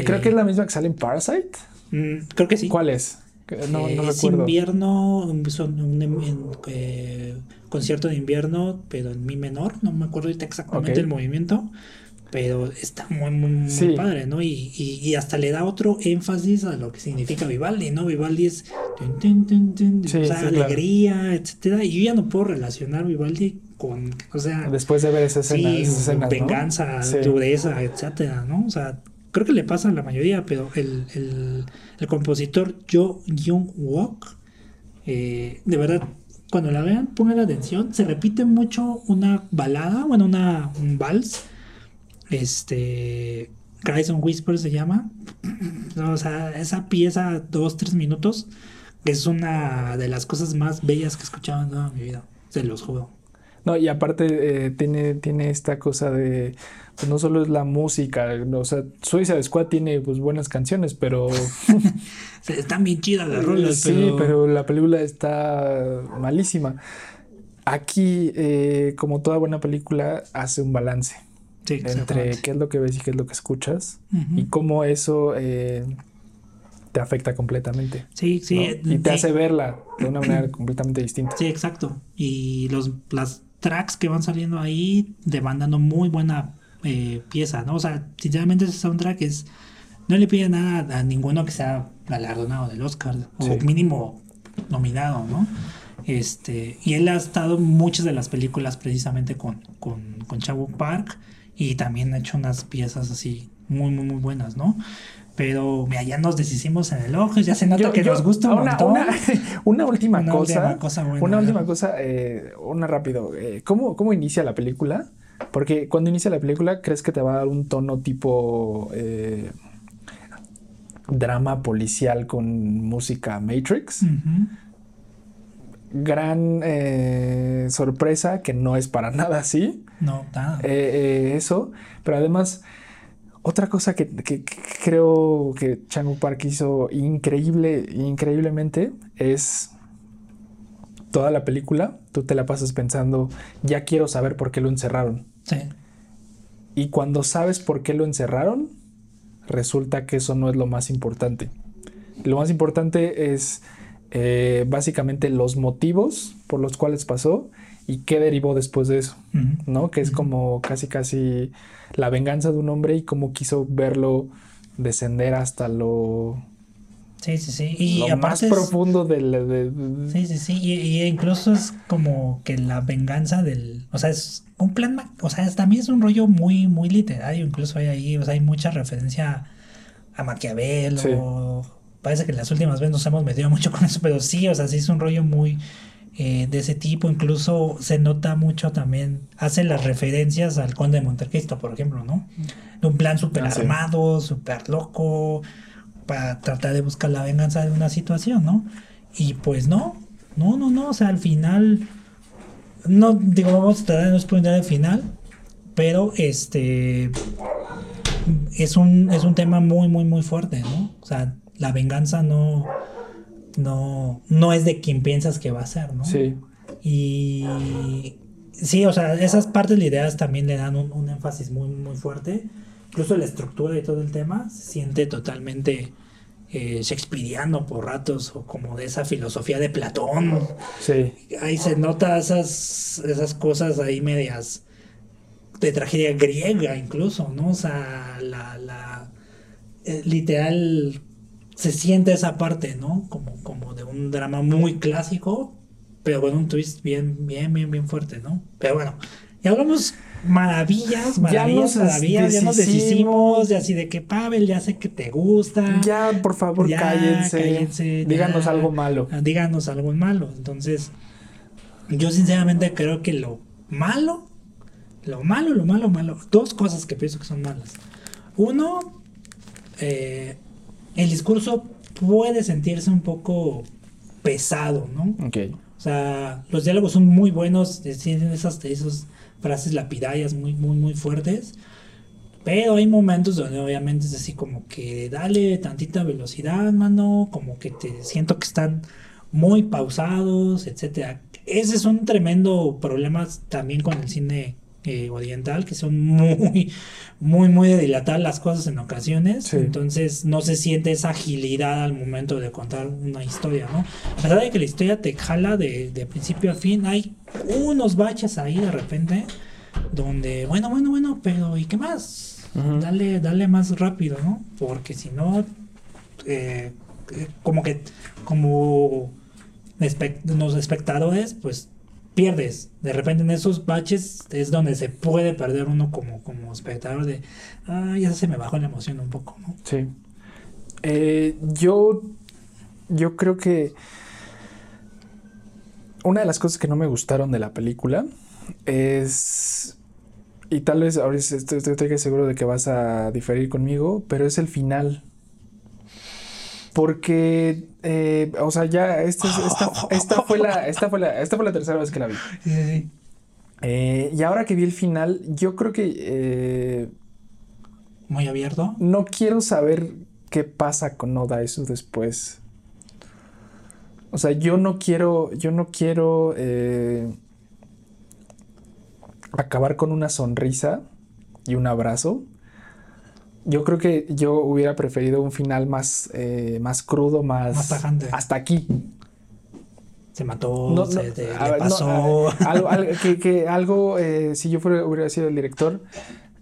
Creo eh, que es la misma que sale en Parasite. Mm, creo que sí. ¿Cuál es? No, eh, no es recuerdo. invierno, son un, un, un eh, concierto de invierno, pero en mi menor. No me acuerdo exactamente okay. el movimiento pero está muy, muy, muy sí. padre, ¿no? Y, y, y, hasta le da otro énfasis a lo que significa Vivaldi, ¿no? Vivaldi es tun, tun, tun, sí, o sea, sí, alegría, claro. etcétera. Y yo ya no puedo relacionar Vivaldi con, o sea... Después de ver esa escena, sí, esas escenas, ¿no? venganza, dureza, etcétera, ¿no? O sea, creo que le pasa a la mayoría, pero el, el, el compositor Jo Young Wook, eh, de verdad, cuando la vean, pongan atención, se repite mucho una balada, bueno, una, un vals, este, Cries and Whispers se llama, [clears throat] o sea, esa pieza, dos, tres minutos, es una de las cosas más bellas que he escuchado en toda mi vida, se los juro. No, y aparte eh, tiene, tiene esta cosa de, pues no solo es la música, o sea, Suicide Squad tiene pues buenas canciones, pero [laughs] Están bien chidas las rolas, sí, pero... la película está malísima. Aquí, eh, como toda buena película, hace un balance Sí, entre qué es lo que ves y qué es lo que escuchas y cómo eso eh, te afecta completamente. Sí, sí. ¿no? Y te sí. hace verla de una manera completamente distinta. Sí, exacto. Y los las tracks que van saliendo ahí te van dando muy buena eh, pieza, ¿no? O sea, sinceramente ese soundtrack es... No le pide nada a ninguno que sea galardonado del Oscar, o Sí. mínimo nominado, ¿no? Este, y él ha estado en muchas de las películas precisamente con, con, con Chabuk Park y también ha hecho unas piezas así muy, muy, muy buenas, ¿no? Pero ya nos deshicimos en el ojo, ya se nota Yo- que yo- nos gusta un una, montón. una, [laughs] una última Una cosa. última cosa buena, una última cosa, eh, una rápido. eh, ¿cómo, ¿Cómo inicia la película? Porque cuando inicia la película, ¿crees que te va a dar un tono tipo eh, drama policial con música Matrix? Gran eh, sorpresa que no es para [laughs] nada así. No, nada. eh, eso, pero además otra cosa que, que- que creo que Changu Park hizo increíble, increíblemente es toda la película, tú te la pasas pensando, ya quiero saber por qué lo encerraron. Sí. Y cuando sabes por qué lo encerraron, resulta que eso no es lo más importante. Lo más importante es eh, básicamente los motivos por los cuales pasó y qué derivó después de eso. ¿no? Que es como casi casi la venganza de un hombre y cómo quiso verlo descender hasta lo, Sí, sí, sí. Y lo más es- profundo del... de- de- Sí, sí, sí. Y, y incluso es como que la venganza del. O sea, es un plan. ma- O sea, es- también es un rollo muy, muy literario. Incluso hay ahí. O sea, hay mucha referencia a Maquiavelo. Sí. Parece que las últimas veces nos hemos metido [laughs] mucho con eso. Pero sí, o sea, sí es un rollo muy. eh, de ese tipo, incluso se nota mucho también, hace las referencias al conde de Montecristo, por ejemplo, ¿no? De un plan súper Ah, sí. armado, súper loco, para tratar de buscar la venganza de una situación, ¿no? Y pues no, no, no, no, o sea, al final, no, digo, vamos a tratar de no spoiler el final, pero este, es un, es un tema muy, muy, muy fuerte, ¿no? O sea, la venganza no, no, no es de quien piensas que va a ser, ¿no? Sí, Y sí, o sea, esas partes lideradas también le dan un, un énfasis muy, muy fuerte. Incluso la estructura y todo el tema se siente totalmente eh, shakespeariano por ratos, o como de esa filosofía de Platón. sí, Ahí se nota esas, esas cosas ahí medias de tragedia griega incluso, ¿no? O sea, la, la eh, literal se siente esa parte, ¿no? Como, como de un drama muy clásico, pero con un twist bien, bien, bien, bien fuerte, ¿no? Pero bueno, ya hablamos maravillas, Ya maravillas, nos maravillas, ya nos deshicimos. de así de que Pavel, ya sé que te gusta. ya por favor Ya, cállense, cállense, díganos ya. algo malo. Ah, díganos algo malo. Entonces, yo sinceramente creo que lo malo, lo malo, lo malo, malo, dos cosas que pienso que son malas. Uno, eh, el discurso puede sentirse un poco pesado, ¿no? Ok, O sea, los diálogos son muy buenos, eh, tienen esas, esas frases lapidarias muy, muy, muy fuertes. Pero hay momentos donde obviamente es así como que dale tantita velocidad, mano, como que te siento que están muy pausados, etcétera. Ese es un tremendo problema también con el cine eh, oriental, que son muy, muy, muy de dilatar las cosas en ocasiones. Sí. Entonces no se siente esa agilidad al momento de contar una historia, ¿no? A pesar de que la historia te jala de, de principio a fin, hay unos baches ahí de repente donde, bueno, bueno, bueno, pero ¿y qué más? Dale, dale más rápido, ¿no? Porque si no, eh, eh, como que, como espec- los espectadores, pues pierdes. De repente en esos baches es donde se puede perder uno como, como espectador de, ah, ya se me bajó la emoción un poco, ¿no? Sí. Eh, yo, yo creo que una de las cosas que no me gustaron de la película es, y tal vez ahora estoy, estoy seguro de que vas a diferir conmigo, pero es el final. Porque, eh, o sea, ya esta, esta, fue la, esta, fue la, esta fue la tercera vez que la vi. [laughs] Sí, sí. Eh, y ahora que vi el final, yo creo que... Eh, Muy abierto. No quiero saber qué pasa con Oda eso después. O sea, yo no quiero, yo no quiero acabar con una sonrisa y un abrazo yo creo que yo hubiera preferido un final más, eh, más crudo, más... Más tajante. Hasta aquí. Se mató, se le pasó. algo, que, algo eh, si yo fuera, hubiera sido el director,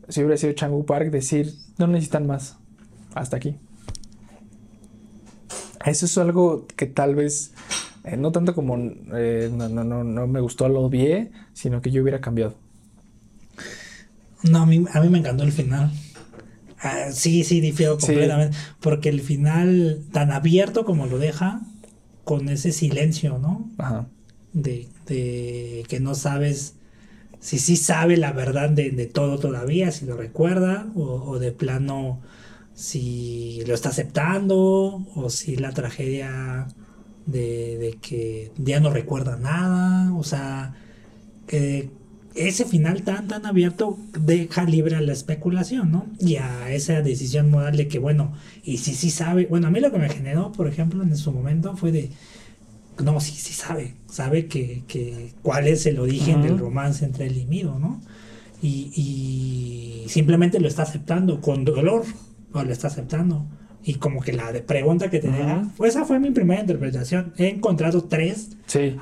si hubiera sido Changu Park, decir, no necesitan más. Hasta aquí. Eso es algo que tal vez, eh, no tanto como no, no, no, no me gustó, lo odié, sino que yo hubiera cambiado. No, a mí, a mí me encantó el final. Ah, sí, sí, difiero completamente. Porque el final, tan abierto como lo deja, con ese silencio, ¿no? Ajá. De, de que no sabes si sí sabe la verdad de, todo todavía, si lo recuerda, o, de plano si lo está aceptando, o si la tragedia de, de que ya no recuerda nada, o sea, que ese final tan, tan abierto deja libre a la especulación, ¿no? Y a esa decisión moral de que, bueno, y si sí sabe, bueno, a mí lo que me generó, por ejemplo, en su momento fue de, no, sí, sí sabe, sabe que, que cuál es el origen del romance entre él y Mido, ¿no? Y, y, simplemente lo está aceptando con dolor, o lo está aceptando. Y como que la pregunta que te deja, pues esa fue mi primera interpretación. He encontrado tres sí.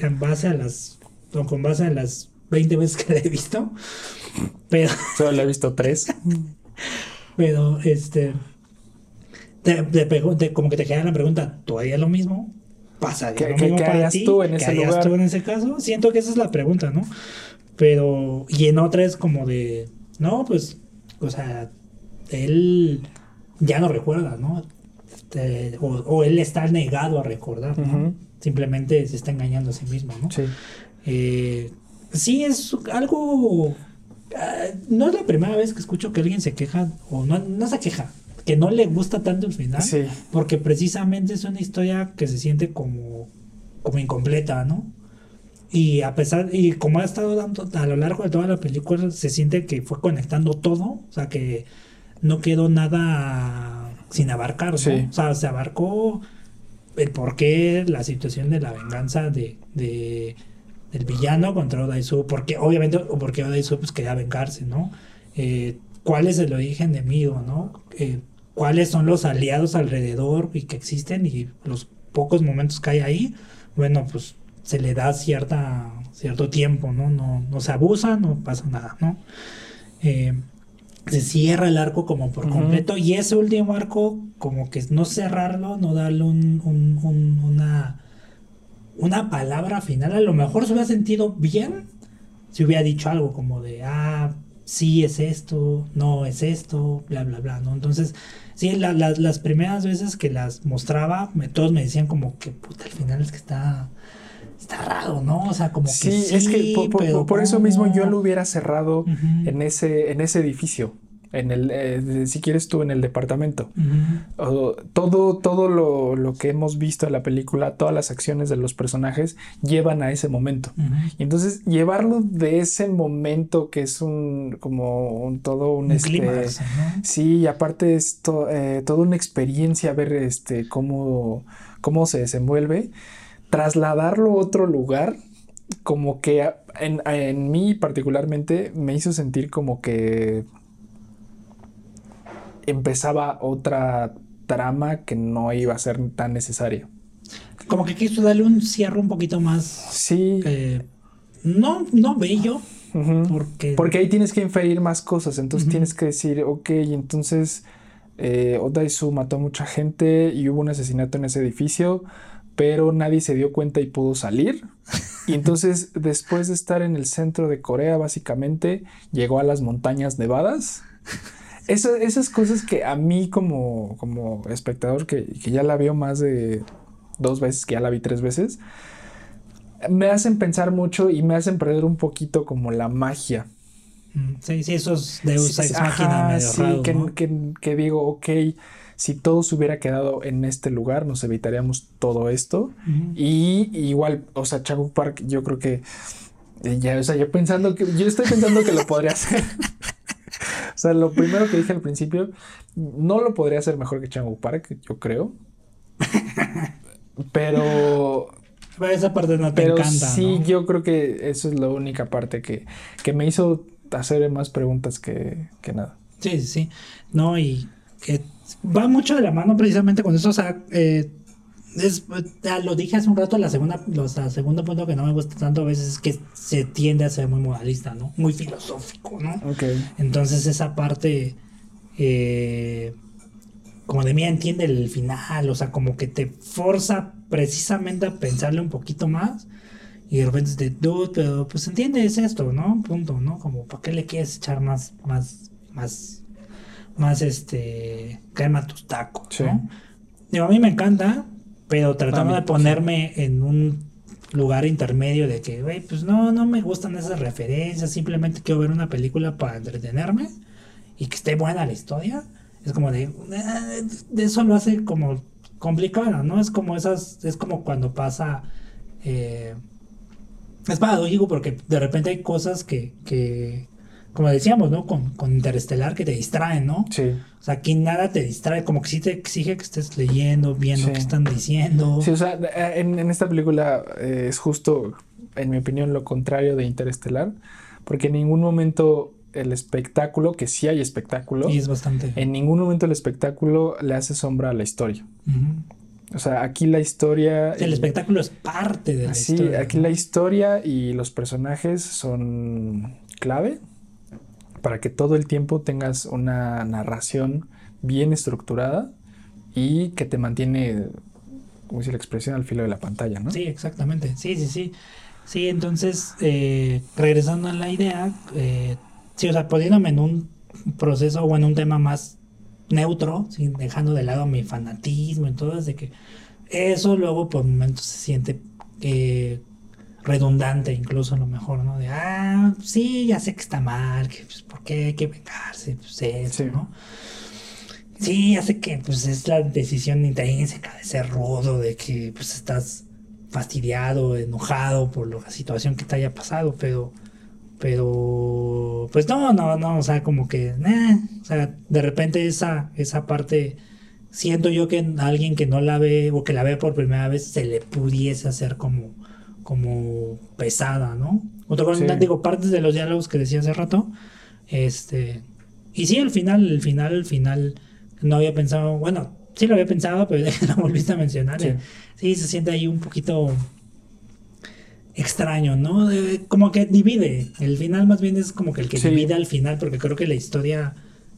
en base a las, con base a las 20 veces que la he visto. Pero. Solo la he visto tres. pero, este. Te, te, como que te queda la pregunta, ¿tú harías lo mismo? ¿Pasaría lo mismo ¿qué para ti? tú en ese ¿Qué lugar? tú en ese caso? Siento que esa es la pregunta, ¿no? Pero. Y en otra es como de. No, pues. O sea, él ya no recuerda, ¿no? Este, o, él está negado a recordar, ¿no? Simplemente se está engañando a sí mismo, ¿no? Sí. Eh, sí es algo... Ah, no es la primera vez que escucho que alguien se queja, o no, no se queja, que no le gusta tanto el final, porque precisamente es una historia que se siente como, como incompleta, ¿no? Y a pesar, y como ha estado dando a lo largo de toda la película, se siente que fue conectando todo, o sea, que no quedó nada sin abarcar, ¿no? O sea, se abarcó el porqué, la situación de la venganza de, de del villano contra Odaisu, porque obviamente, porque Odaisu pues quería vengarse, ¿no? Eh, ¿Cuál es el origen de Mido, no? Eh, ¿Cuáles son los aliados alrededor y que existen y los pocos momentos que hay ahí? Bueno, pues se le da cierta, cierto tiempo, ¿no? No, no se abusa, no pasa nada, ¿no? Eh, se cierra el arco como por completo y ese último arco como que no cerrarlo, no darle un, un, una una palabra final, a lo mejor se hubiera sentido bien si hubiera dicho algo como de, ah, sí es esto, no es esto, bla, bla, bla, ¿no? Entonces, sí, las primeras veces que las mostraba, todos me decían como que, puta, al final es que está, está raro, ¿no? O sea, como que sí, es que por, eso mismo yo lo hubiera cerrado en, ese, en ese edificio en el, eh, si quieres tú, en el departamento. todo todo lo, que hemos visto en la película, todas las acciones de los personajes llevan a ese momento. Y entonces llevarlo de ese momento que es un, como un, todo un... este, Sí, y aparte es eh, toda una experiencia ver este, cómo, cómo se desenvuelve, trasladarlo a otro lugar como que en, en, mí particularmente me hizo sentir como que empezaba otra trama que no iba a ser tan necesaria. Como que quiso darle un cierre un poquito más. Sí. Eh, no, no bello. porque... porque ahí tienes que inferir más cosas. Entonces tienes que decir, ok, entonces eh, Odaisu mató a mucha gente y hubo un asesinato en ese edificio. pero nadie se dio cuenta y pudo salir. Y entonces, [laughs] después de estar en el centro de Corea, básicamente, llegó a las montañas nevadas. Esas cosas que a mí como, como espectador, que, que ya la vio más de dos veces, que ya la vi tres veces, me hacen pensar mucho y me hacen perder un poquito como la magia. Mm, sí, sí, esos Deus Ex Machina medio sí, que, que, digo, ok, si todo se hubiera quedado en este lugar, nos evitaríamos todo esto. Y igual, o sea, Chago Park, yo creo que eh, ya, o sea, yo pensando que, yo estoy pensando que lo podría hacer. [laughs] o sea, lo primero que dije al principio, no lo podría hacer mejor que Changu Park, yo creo. Pero pero esa parte no te pero encanta. Sí, yo creo que eso es la única parte que, que me hizo hacer más preguntas que, que, nada. Sí, sí, sí. No, y que va mucho de la mano precisamente con eso. O sea, eh, es, lo dije hace un rato, la segunda, o sea, segundo punto que no me gusta tanto a veces es que se tiende a ser muy moralista, ¿no? Muy filosófico, ¿no? Entonces esa parte, eh, como de mí entiende el final, o sea, como que te forza precisamente a pensarle un poquito más. Y de repente te dude, pero pues entiendes esto, ¿no? Punto, ¿no? Como, ¿para qué le quieres echar más, más, más, más, este, crema a tus tacos, ¿no? Digo, a mí me encanta, pero tratando de ponerme en un lugar intermedio de que, güey, pues no, no me gustan esas referencias, simplemente quiero ver una película para entretenerme y que esté buena la historia. Es como de, de eso lo hace como complicada, ¿no? Es como esas, es como cuando pasa, eh, es paradójico porque de repente hay cosas que, que como decíamos, ¿no? Con, con, Interestelar que te distraen, ¿no? Sí. O sea, aquí nada te distrae, como que sí te exige que estés leyendo, viendo qué están diciendo. Sí, o sea, en, en esta película eh, es justo, en mi opinión, lo contrario de Interestelar, porque en ningún momento el espectáculo, que sí hay espectáculo. Y es bastante. En ningún momento el espectáculo le hace sombra a la historia. O sea, aquí la historia. el espectáculo es parte de la sí, historia. Sí, aquí la historia y los personajes son clave para que todo el tiempo tengas una narración bien estructurada y que te mantiene, como dice la expresión, al filo de la pantalla, ¿no? Sí, exactamente. Sí, sí, sí. Sí, entonces, eh, regresando a la idea, eh, Sí, o sea, poniéndome en un proceso o en un tema más neutro, dejando de lado mi fanatismo y todo, de que eso luego por momentos se siente eh, redundante incluso a lo mejor, ¿no? De, ah, sí, ya sé que está mal, que pues, ¿por qué hay que vengarse? Pues eso, ¿no? Sí, ya sé que pues es la decisión intrínseca de ser rudo, de que pues estás fastidiado, enojado por la situación que te haya pasado, pero pero, pues no, no, no, o sea, como que, o sea, de repente esa, esa parte, siento yo que alguien que no la ve o que la ve por primera vez se le pudiese hacer como, como pesada, ¿no? Otra cosa, digo, partes de los diálogos que decía hace rato, este, y sí, al final, al final, al final, no había pensado, bueno, sí lo había pensado, pero [laughs] lo volviste a mencionar, sí se siente ahí un poquito extraño, ¿no? como que divide. El final más bien es como que el que divide al final, porque creo que la historia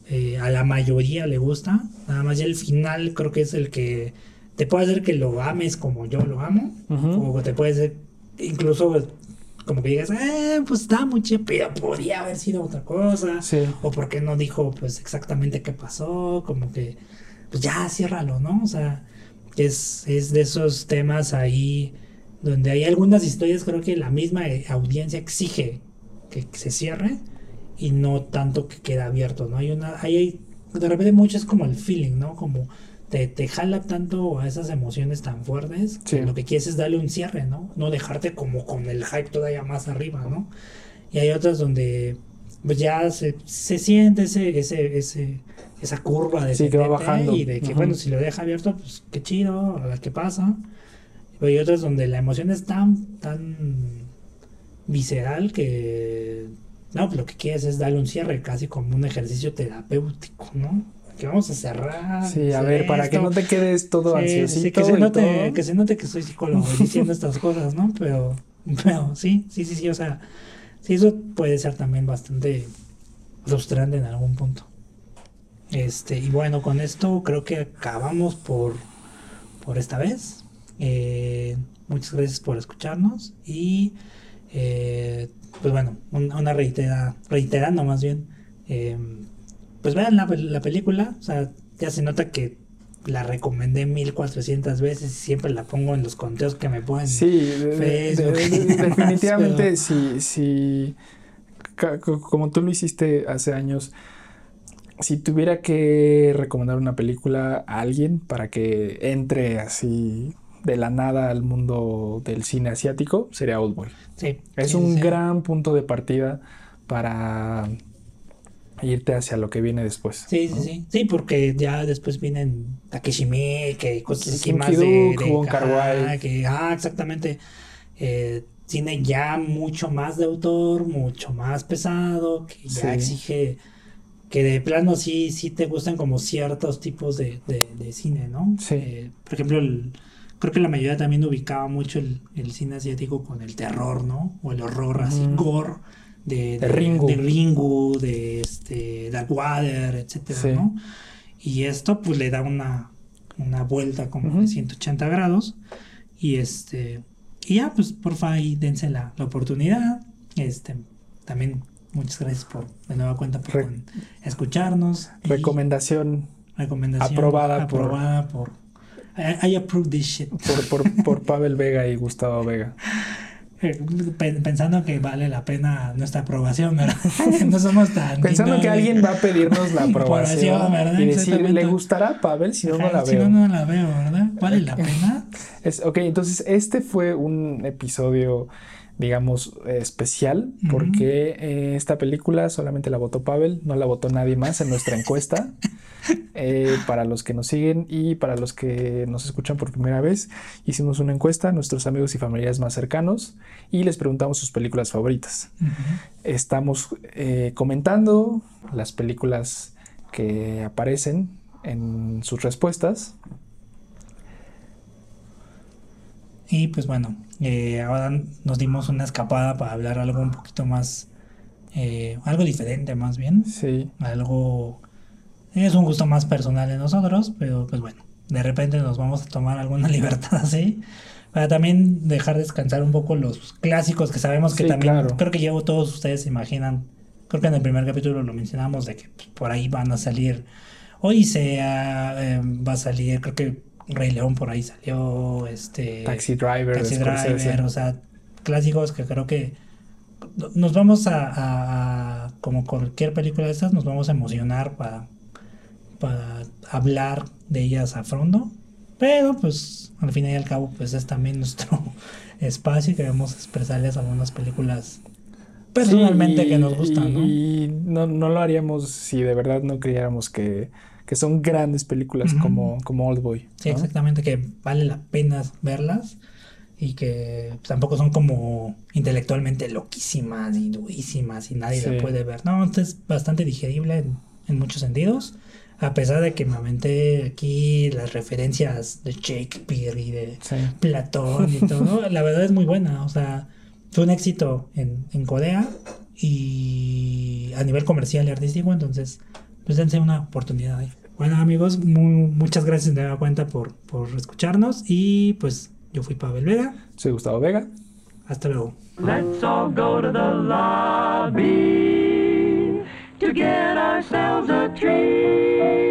eh, a la mayoría le gusta. Nada más ya el final creo que es el que te puede hacer que lo ames como yo lo amo. O te puede hacer incluso como que digas, eh, pues está muy pero podría haber sido otra cosa. O porque no dijo pues exactamente qué pasó. Como que, pues ya, ciérralo, ¿no? O sea, es, es de esos temas ahí donde hay algunas historias, creo que la misma eh, audiencia exige que, se cierre y no tanto que quede abierto, ¿no? Hay una, hay, de repente mucho es como el feeling, ¿no? Como te, te jala tanto a esas emociones tan fuertes que lo que quieres es darle un cierre, ¿no? No dejarte como con el hype todavía más arriba, ¿no? Y hay otras donde pues ya se, se siente ese, ese, ese, esa curva de sí, que va bajando. y de que bueno, si lo deja abierto, pues qué chido, a ver qué pasa. Pero hay otras donde la emoción es tan, tan visceral que no, pues lo que quieres es darle un cierre, casi como un ejercicio terapéutico, ¿no? Que vamos a cerrar. Sí, a ver, para que no te quedes todo ansiosito. Sí, que se, note, que se note que soy psicólogo [laughs] diciendo estas cosas, ¿no? Pero, pero sí, sí, sí, sí, o sea, sí, eso puede ser también bastante frustrante en algún punto. Este, y bueno, con esto creo que acabamos por, por esta vez. Eh, muchas gracias por escucharnos y eh, pues bueno, una reitera, reiterando más bien, eh, pues vean la, la, película, o sea, ya se nota que la recomendé 1400 veces y siempre la pongo en los conteos que me ponen. Sí, [laughs] definitivamente si, si, como tú lo hiciste hace años, si tuviera que recomendar una película a alguien para que entre así de la nada al mundo del cine asiático, sería Oldboy. Sí. Es un gran punto de partida para irte hacia lo que viene después. Sí, sí, sí. Sí, porque ya después vienen Takeshi que cosas así más de, de que, ah, exactamente. Eh, cine ya mucho más de autor, mucho más pesado, que ya exige que de plano sí, sí te gustan como ciertos tipos de, cine, ¿no? Sí. Eh, por ejemplo, creo que la mayoría también ubicaba mucho el, cine asiático con el terror, ¿no? O el horror, así, gore, de, de, Ringu. de Ringu, de este, Darkwater, etcétera, ¿no? Y esto pues le da una, una vuelta como de 180 grados. Y este, y ya, pues porfa ahí dense la, la oportunidad. Este, también Muchas gracias por de nueva cuenta por escucharnos. Recomendación. Recomendación aprobada, aprobada por, I, approve this shit. Por, por, [laughs] Pavel Vega y Gustavo Vega. [laughs] Pensando que vale la pena nuestra aprobación, ¿verdad? [laughs] no somos tan. Pensando que alguien va a pedirnos la [laughs] aprobación. ¿verdad? Y decir, ¿le gustará Pavel si no, no la veo? Si no, no la veo, ¿verdad? ¿Vale la pena? Es, ok, entonces este fue un episodio digamos, especial, porque eh, esta película solamente la votó Pavel, no la votó nadie más en nuestra encuesta. Eh, para los que nos siguen y para los que nos escuchan por primera vez, hicimos una encuesta a nuestros amigos y familiares más cercanos y les preguntamos sus películas favoritas. Estamos eh, comentando las películas que aparecen en sus respuestas. Y pues bueno, eh, ahora nos dimos una escapada para hablar algo un poquito más, eh, algo diferente más bien. Sí. Algo, es un gusto más personal de nosotros, pero pues bueno, de repente nos vamos a tomar alguna [laughs] libertad así. Para también dejar descansar un poco los clásicos que sabemos que también, creo que ya todos ustedes se imaginan, creo que en el primer capítulo lo mencionamos de que pues, por ahí van a salir Odisea, eh, va a salir, creo que Rey León por ahí salió, este... Taxi Driver. Taxi Driver, o sea, clásicos que creo que nos vamos a, como cualquier película de estas, nos vamos a emocionar para, para hablar de ellas a fondo, pero pues al fin y al cabo pues es también nuestro [laughs] espacio y queremos expresarles algunas películas personalmente que nos gustan, ¿no? Y no, no lo haríamos si de verdad no creyéramos que que son grandes películas como, como Old Boy. Sí, exactamente, que vale la pena verlas y que tampoco son como intelectualmente loquísimas y durísimas y nadie la puede ver. No, es bastante digerible en, muchos sentidos. A pesar de que me aventé aquí las referencias de Shakespeare y de Platón y todo, la verdad es muy buena. O sea, fue un éxito en, en Corea y a nivel comercial y artístico, entonces pues dense una oportunidad ahí. Bueno amigos, muchas gracias de nueva cuenta por, por escucharnos y pues yo fui Pavel Vega. Soy Gustavo Vega. Hasta luego. Let's all go to the lobby to get ourselves a treat.